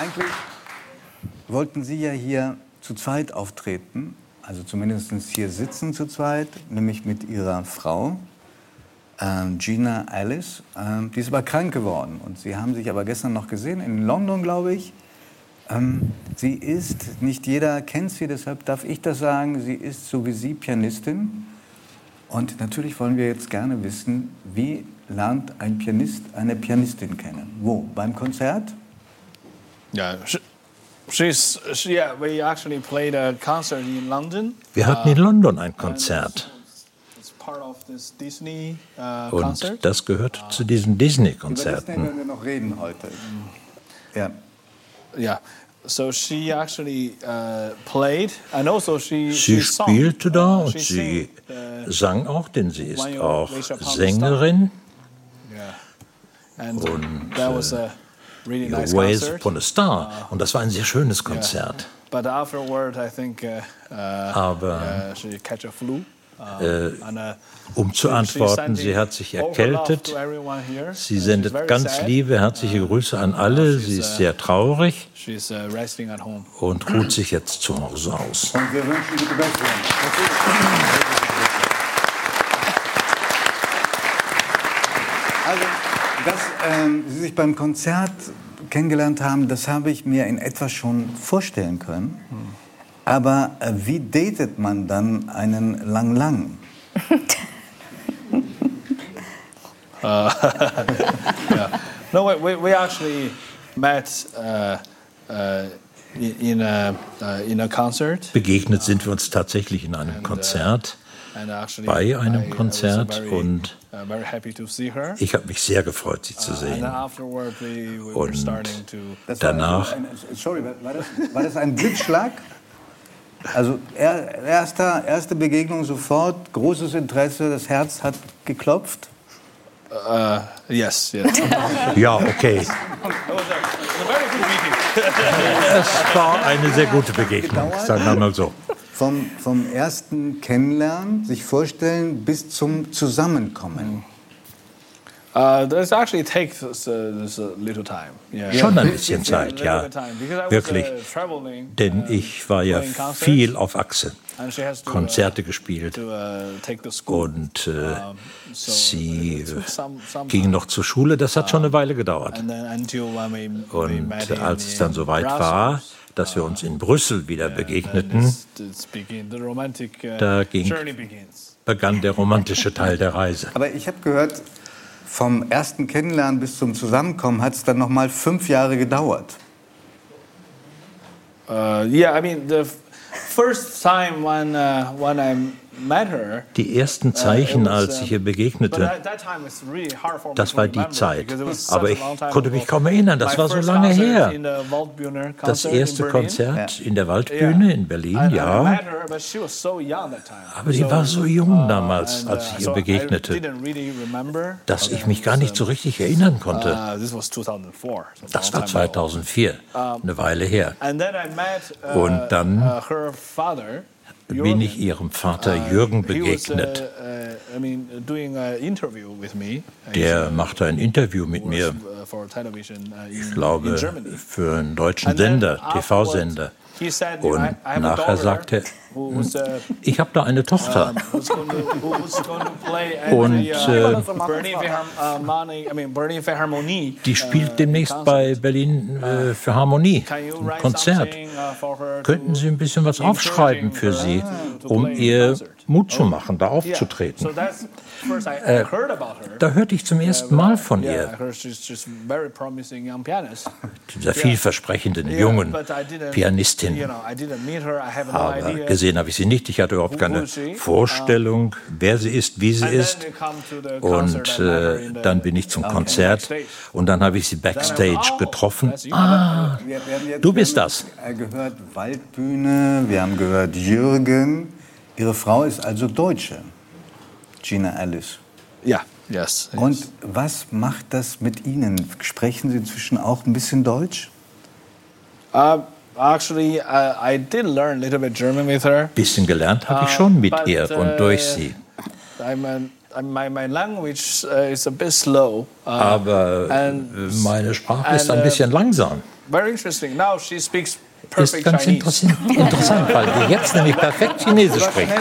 eigentlich wollten Sie ja hier zu zweit auftreten, also zumindest hier sitzen zu zweit, nämlich mit Ihrer Frau, ähm, Gina Alice. Ähm, die ist aber krank geworden und Sie haben sich aber gestern noch gesehen, in London, glaube ich. Ähm, sie ist, nicht jeder kennt sie, deshalb darf ich das sagen, sie ist so wie Sie Pianistin. Und natürlich wollen wir jetzt gerne wissen, wie lernt ein Pianist eine Pianistin kennen? Wo? Beim Konzert? Ja, she's, she, yeah, we actually played a concert in London. Wir hatten in London ein Konzert. It's part of this Disney uh, Und concert. das gehört zu diesen Über das Disney-Konzerten. werden wir noch reden heute. Ja. Yeah. So she actually uh, played and also she Sie spielte da Uh, und she sie sang, uh, sang auch, denn sie ist auch Sängerin. yeah. And Und, that was a really Your nice Ways concert. upon a Star. Und das war ein sehr schönes Konzert. But afterward, I think uh, uh, Aber uh, she catch a flu. Äh, um zu she antworten, sie hat sich erkältet. to everyone here. Sie sendet ganz sad. liebe, herzliche Grüße an alle. Sie ist sehr traurig She's uh, resting at home. und ruht sich jetzt zu Hause aus. Und wir wünschen gute Besserung. Also, dass ähm, Sie sich beim Konzert kennengelernt haben, das habe ich mir in etwa schon vorstellen können. Aber äh, wie datet man dann einen Lang Lang? No, we, we, actually met uh, uh, in a, uh, in a concert. Begegnet sind wir uns tatsächlich in einem Konzert. Bei einem I- I was Konzert und uh. Ich habe mich sehr gefreut, sie zu then sehen. Und starting to. Das Danach- sorry, war war das, war das ein Blitzschlag? Also er, erster, erste Begegnung sofort, großes Interesse, das Herz hat geklopft. Uh, yes, yes. Ja, okay. Es war eine sehr gute Begegnung, sagen wir mal so. Vom, vom ersten Kennenlernen, sich vorstellen, bis zum Zusammenkommen. Uh, this actually takes uh, uh, little time. Yeah. Schon ein A bisschen little Zeit, ja. bit time, because I was, Wirklich. uh, Denn uh, ich war ja viel auf Achse, and she has to, uh, Konzerte gespielt uh, und äh, sie it took some, some ging noch zur Schule. Das hat schon eine Weile gedauert. Und als es dann soweit war, dass wir uns in Brüssel wieder begegneten, uh, Da ging- begann der romantische Teil der Reise. Aber ich habe gehört, vom ersten Kennenlernen bis zum Zusammenkommen hat es dann noch mal fünf Jahre gedauert. Uh, yeah, I mean the first time when uh, when I. Die ersten uh, Zeichen, als uh, ich ihr begegnete, das war die Zeit. Aber ich konnte mich kaum erinnern, das war so lange her. Das erste. Konzert in der Waldbühne in Berlin, ja. Aber die war so jung damals, and, als ich ihr begegnete, dass ich mich gar nicht so richtig erinnern konnte. Uh, this was 2004. so Das war time ago. 2004, eine Weile her. Uh, Und dann uh. Bin ich Jürgen. ihrem Vater Jürgen He was, begegnet. uh, uh. Der machte ein Interview mit mir, uh, uh, ich glaube, für einen deutschen Sender, TV-Sender. Und nachher sagte er, uh, ich habe da eine Tochter. Und, the äh, uh. Die spielt demnächst bei Berlin äh, für Harmonie ein Konzert. uh, Könnten Sie ein bisschen was aufschreiben für sie, um ihr Mut zu machen, da aufzutreten? Äh. Da hörte ich zum ersten Mal von ihr, dieser vielversprechenden jungen Pianistin. Aber gesehen habe ich sie nicht. Ich hatte überhaupt keine? Vorstellung, wer sie ist, wie sie ist. Und äh, dann bin ich zum Konzert und dann habe ich sie backstage oh, getroffen. Ah, Du bist wir haben das. äh, gehört Waldbühne, wir haben gehört Jürgen. Ihre Frau ist also Deutsche, Gina Alice. Yeah. Yes. Und yes. was macht das mit Ihnen? Sprechen Sie inzwischen auch ein bisschen Deutsch? Uh, actually, uh, I did learn a little bit German with her. bisschen gelernt habe ich Uh, schon mit but, ihr uh, und durch sie. I'm, a, I'm my, my language uh, is a bit slow. Uh, Aber meine Sprache ist ein uh, bisschen langsam. very interesting. Now she speaks Ist ganz interessant, interessant, weil die jetzt nämlich perfekt Chinesisch spricht.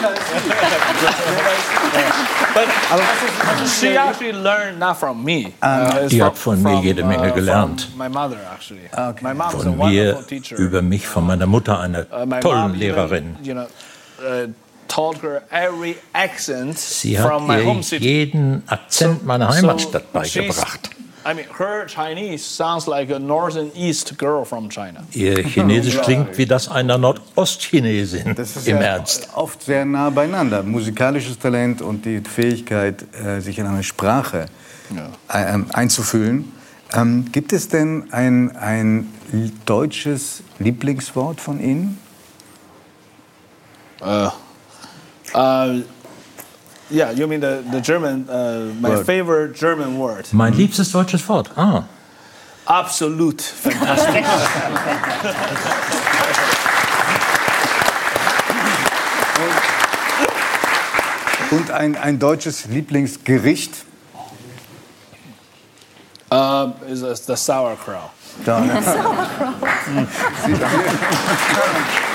But she actually learned not from me. Uh, Die hat von mir from, jede Menge uh, gelernt. Von mir wonderful teacher. über mich, von meiner Mutter, eine Uh, tollen Lehrerin. Sie from my hat ihr jeden Akzent meiner Heimatstadt beigebracht. I mean, her Chinese sounds like a northern east girl from China. Ihr Chinesisch klingt wie das einer Nordostchinesin. Das ist Im ja Ernst. oft sehr nah beieinander. Musikalisches Talent und die Fähigkeit, äh, sich in eine Sprache äh, ähm, einzufühlen. Ähm, gibt es denn ein, ein deutsches Lieblingswort von Ihnen? Uh, yeah, you mean the, the German, uh, my Word. favorite German word. Mein liebstes deutsches Wort. Ah, Absolut fantastic. Und ein, ein deutsches Lieblingsgericht? uh, is uh, the sauerkraut.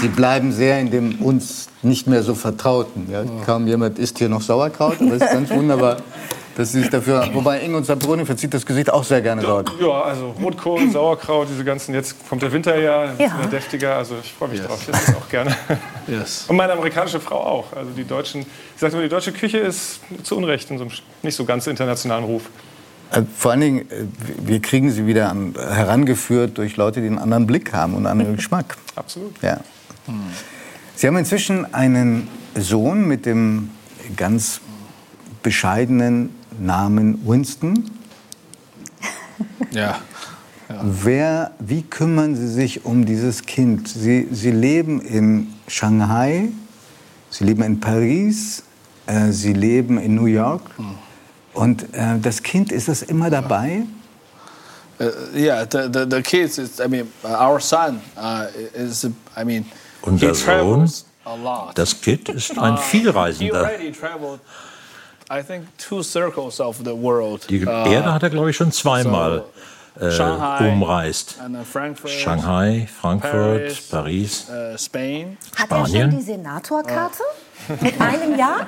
Sie bleiben sehr in dem uns nicht mehr so Vertrauten. Ja? Kaum jemand isst hier noch Sauerkraut, aber es ist ganz wunderbar, dass Sie sich dafür. Wobei Ingo Sabroni verzieht das Gesicht auch sehr gerne dort. Ja, also Rotkohl, Sauerkraut, diese ganzen, jetzt kommt der Winter ja, Ja. wieder deftiger, also ich freue mich drauf, ich esse das auch gerne. Yes. Und meine amerikanische Frau auch, also die deutschen, ich sage immer, die deutsche Küche ist zu Unrecht in so einem nicht so ganz internationalen Ruf. Äh, Vor allen Dingen, äh, wir kriegen sie wieder an, herangeführt durch Leute, die einen anderen Blick haben und einen anderen Geschmack. Absolut. Ja. Sie haben inzwischen einen Sohn mit dem ganz bescheidenen Namen Winston. Yeah. Wer, wie kümmern Sie sich um dieses Kind? Sie, Sie leben in Shanghai, Sie leben in Paris, äh, Sie leben in New York. Und äh, das Kind, ist das immer dabei? Uh, yeah, the, the, the kids, is, I mean, our son uh, is, I mean, Unser lot. das Kind ist ein Uh, Vielreisender. Die Uh, Erde hat er, glaube ich, schon zweimal äh, umreist. Frankfurt, Shanghai, Frankfurt, Paris. Paris. uh, Spain. Hat er schon Spanien? die Senatorkarte? Mit einem Jahr?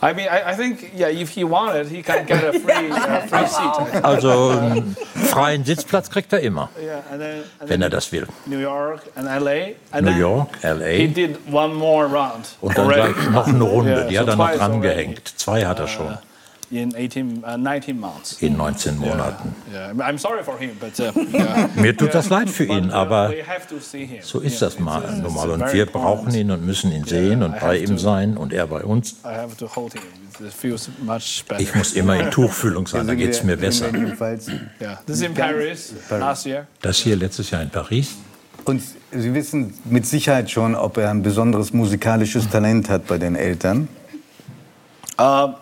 I mean, I, I think, yeah, if he wanted, he can get a free, uh, free seat. Also einen freien Sitzplatz kriegt er immer, Yeah, and then, and wenn er das will. New York and LA. And New then York, He LA did one more round und dann already. noch eine Runde. Yeah, Die so hat er noch dran already. gehängt. Zwei hat er schon in 18, uh, 19 months. in 19 Monaten. Yeah, I'm sorry for him, but uh, yeah. Mir tut das leid für ihn, uh, aber we have to see him. so ist Yeah, das mal it's- it's normal. Und wir brauchen ihn und müssen ihn sehen und I bei have ihm to- sein und er bei uns. I have to hold him. It feels much better. Ich muss immer in Tuchfühlung sein, da geht es mir besser. Jedenfalls. Yeah, this is in Paris last year. Das hier letztes Jahr in Paris. Und Sie wissen mit Sicherheit schon, ob er ein besonderes musikalisches Talent hat bei den Eltern. Uh,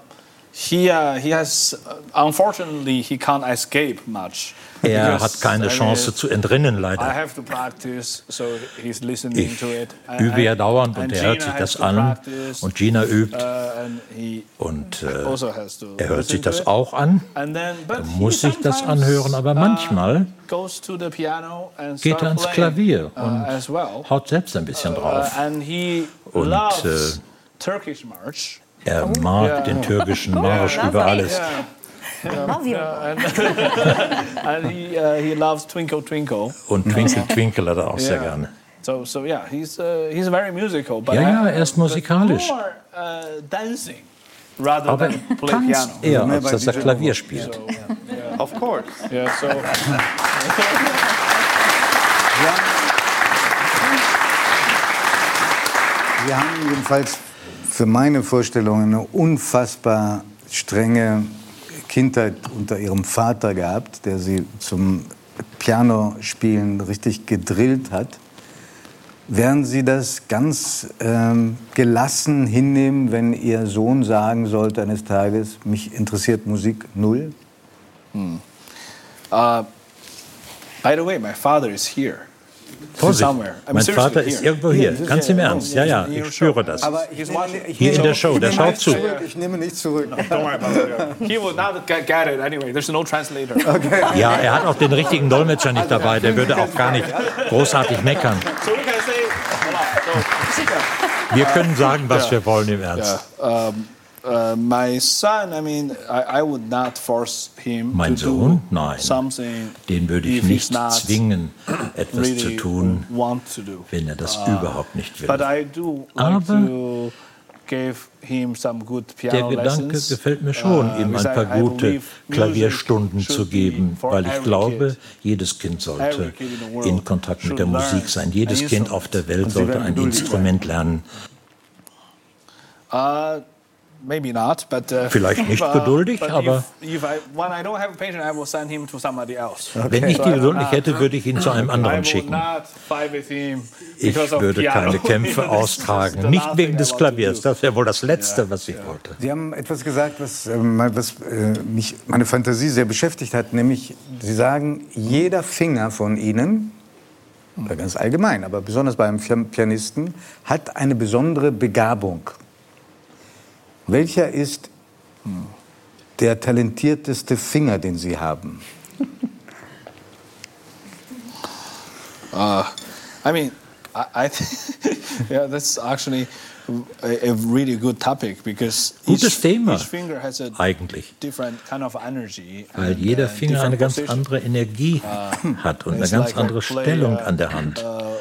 he uh, he has uh, unfortunately he can't escape much. Er hat keine Chance zu entrinnen, leider. have to practice, so he's listening Ich to it. übe ja dauernd und er hört sich das an und Gina übt uh, and he und äh, also er hört sich das auch an. He muss sich das anhören, aber manchmal uh, goes to the piano and Geht er ans Klavier und haut selbst ein bisschen drauf. and he Und, äh, Er mag Ja. den türkischen Marsch Ja. über alles. Yeah. Und Twinkle Twinkle hat er auch sehr Ja. gerne. So so yeah, he's uh, he's very musical. But Ja, ja, er ist musikalisch. More, uh, dancing rather Aber than er play tanzt piano. eher, als dass er Klavier spielt. Of course. Yeah, so Wir haben jedenfalls für meine Vorstellung eine unfassbar strenge Kindheit unter ihrem Vater gehabt, der sie zum Pianospielen richtig gedrillt hat. Werden Sie das ganz ähm, gelassen hinnehmen, wenn Ihr Sohn sagen sollte eines Tages, mich interessiert Musik null? uh, by the way, my father is here. Vorsicht, somewhere. I mean, mein Vater ist irgendwo hier, ganz im Ernst. Ja, ja, ich spüre das. Hier in der Show, der schaut zu. Ich nehme nicht zurück. Don't worry about it. He will not get, get it anyway. There's no translator. Ja, er hat auch den richtigen Dolmetscher nicht dabei, der würde auch gar nicht großartig meckern. So we can say, hold on. So, Wir können sagen, was wir wollen im Ernst. um, uh, my son, I mean, I, I would not force him Mein to Sohn? do Nein. something Den würde ich nicht not zwingen, etwas really zu tun, want to do. wenn er das überhaupt nicht But will. I do like Aber to give him some good Der piano Gedanke lessons. gefällt mir schon, uh, ihm ein paar I gute Klavierstunden zu geben, weil ich glaube, jedes Kind sollte in Kontakt mit der Musik sein. Jedes Kind auf der Welt sollte ein Instrument lernen. Uh, maybe not, but uh, Vielleicht nicht but- geduldig, aber- if, if I, when I don't have a patient, I will send him to somebody else. Wenn ich die Geduld nicht hätte, würde ich ihn zu einem anderen schicken. Ich würde keine Kämpfe austragen. Nicht wegen des Klaviers. Das wäre wohl das Letzte, was ich wollte. Sie haben etwas gesagt, was, äh, mal- was äh, mich, meine Fantasie sehr beschäftigt hat, nämlich Sie sagen, jeder Finger von Ihnen, oder ganz allgemein, aber besonders beim Pian- Pianisten, hat eine besondere Begabung. Welcher ist der talentierteste Finger, den Sie haben? Uh, I mean, I, I think, yeah, that's actually a, a really good topic because Gutes each, Thema, each finger has a eigentlich. different kind of energy. Weil and, jeder uh, Finger eine different ganz position. andere Energie hat und eine It's ganz like andere Stellung uh, an der Hand. Uh,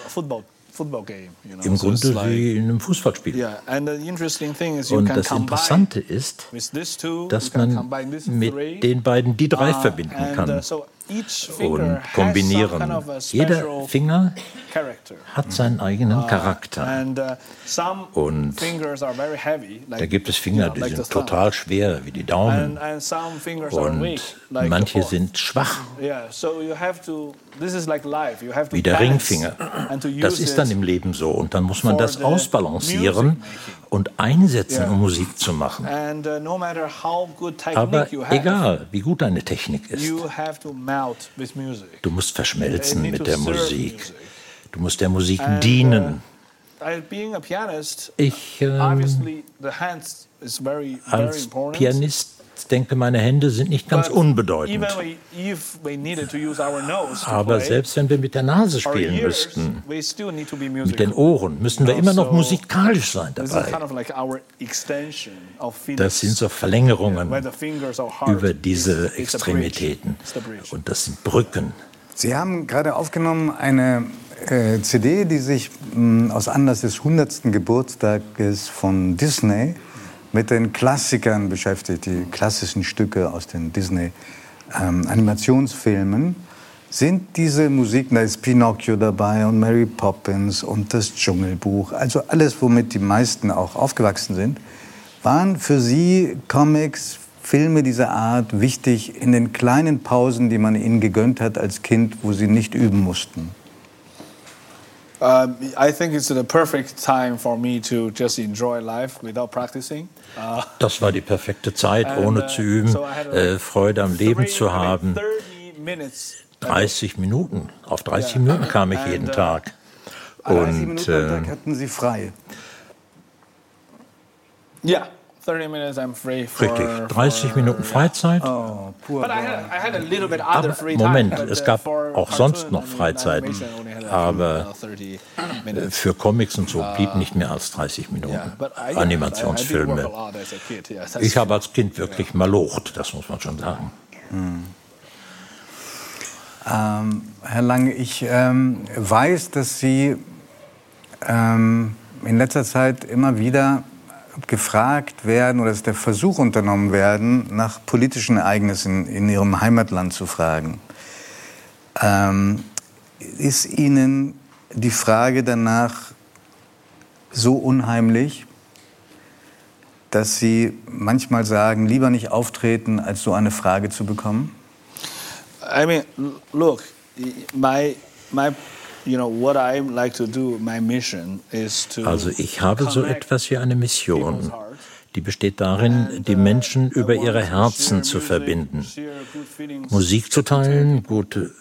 Im Grunde like- wie in einem Fußballspiel. Yeah, and the interesting thing is you Und can das combine Interessante ist, with these two, you dass man combine these mit den beiden die drei uh, verbinden kann uh, und kombinieren. Jeder Finger hat seinen eigenen Charakter. And uh, Und Da gibt es Finger, die sind total schwer, wie die Daumen. Und manche sind schwach, wie der Ringfinger. Das ist dann im Leben so. Und dann muss man das ausbalancieren und einsetzen, um Musik zu machen. And uh, Aber egal, wie gut deine Technik ist, you have to melt with music. du musst verschmelzen mit der Musik. Du musst der Musik dienen. Uh, pianist, Ich ähm, obviously the hands is very very als important. Pianist denke, meine Hände sind nicht ganz But unbedeutend. Even we, if we needed to use our nose to Aber selbst wenn wir mit der Nase spielen ears, müssten, we still need to be mit musical. den Ohren, müssen wir immer noch musikalisch sein dabei. Das sind so Verlängerungen über diese. Extremitäten. Und das sind Brücken. Sie haben gerade aufgenommen eine äh, CD, die sich mh, aus Anlass des 100. Geburtstages von Disney mit den Klassikern beschäftigt, die klassischen Stücke aus den Disney-Animationsfilmen. Sind diese Musiken, da ist Pinocchio dabei und Mary Poppins und das Dschungelbuch, also alles, womit die meisten auch aufgewachsen sind, waren für Sie Comics, Filme dieser Art wichtig in den kleinen Pausen, die man Ihnen gegönnt hat als Kind, wo Sie nicht üben mussten? Um, I think it's the perfect time for me to just enjoy life without practicing. Uh, Das war die perfekte Zeit, and, ohne uh, zu üben, so äh, Freude am Leben zu haben. 30 minutes. 30 Minuten. Auf 30 Ja. Minuten kam ich And, jeden uh, Tag. 30 Und Minuten am Tag äh, hatten Sie frei. Yeah, 30 minutes I'm free for. richtig, 30 for- Minuten Freizeit. Oh, Aber Moment, es uh, gab for auch sonst noch Freizeiten. Aber, uh, 30 Äh, minutes. Für Comics und so blieb nicht mehr als 30 Minuten. Animationsfilme. Ich habe als Kind wirklich malocht, das muss man schon sagen. Ähm, Herr Lange, ich ähm, weiß, dass Sie ähm, in letzter Zeit immer wieder gefragt werden oder dass der Versuch unternommen werden, nach politischen Ereignissen in Ihrem Heimatland zu fragen. Ähm, ist Ihnen die Frage danach so unheimlich, dass Sie manchmal sagen, lieber nicht auftreten, als so eine Frage zu bekommen? I mean, look, my my, Also ich habe so etwas wie eine Mission, die besteht darin, die Menschen über ihre Herzen zu verbinden. Musik zu teilen, gute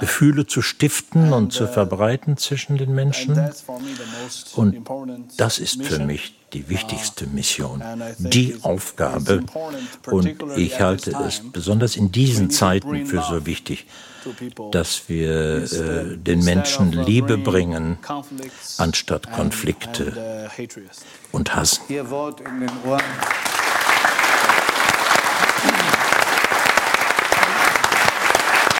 Gefühle zu stiften und zu verbreiten zwischen den Menschen. Und das ist für mich die wichtigste Mission, die Aufgabe. Und ich halte es besonders in diesen Zeiten für so wichtig, dass wir äh, den Menschen Liebe bringen, anstatt Konflikte und Hass. Ihr Wort in den Ohren.